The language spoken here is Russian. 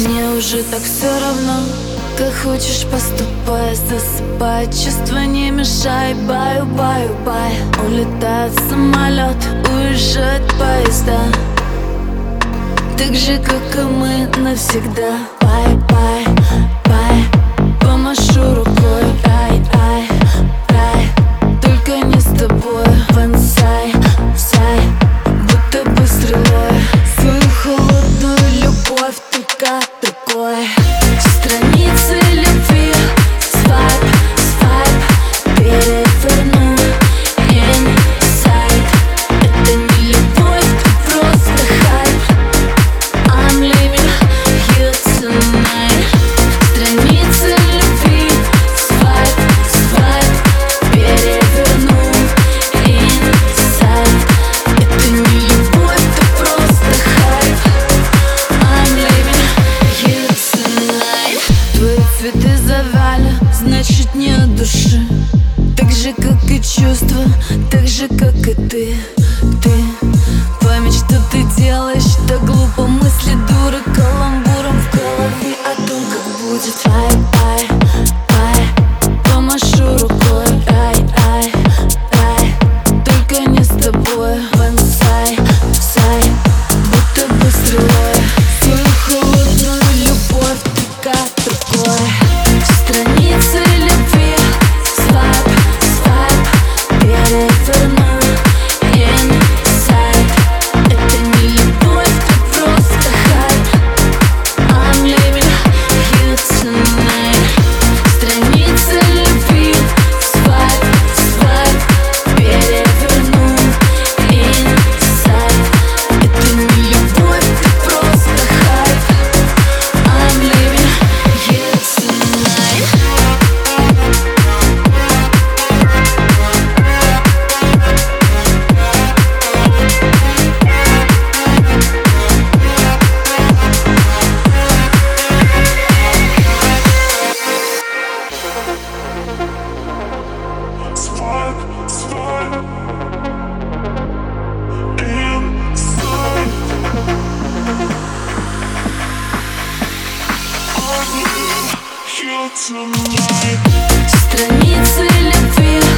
Мне уже так все равно. Как хочешь поступай Засыпай чувства не мешай. Баю, баю, бай. Улетает самолет Уезжают поезда. Так же как и мы навсегда. Бай, бай. Ты Страницы любви.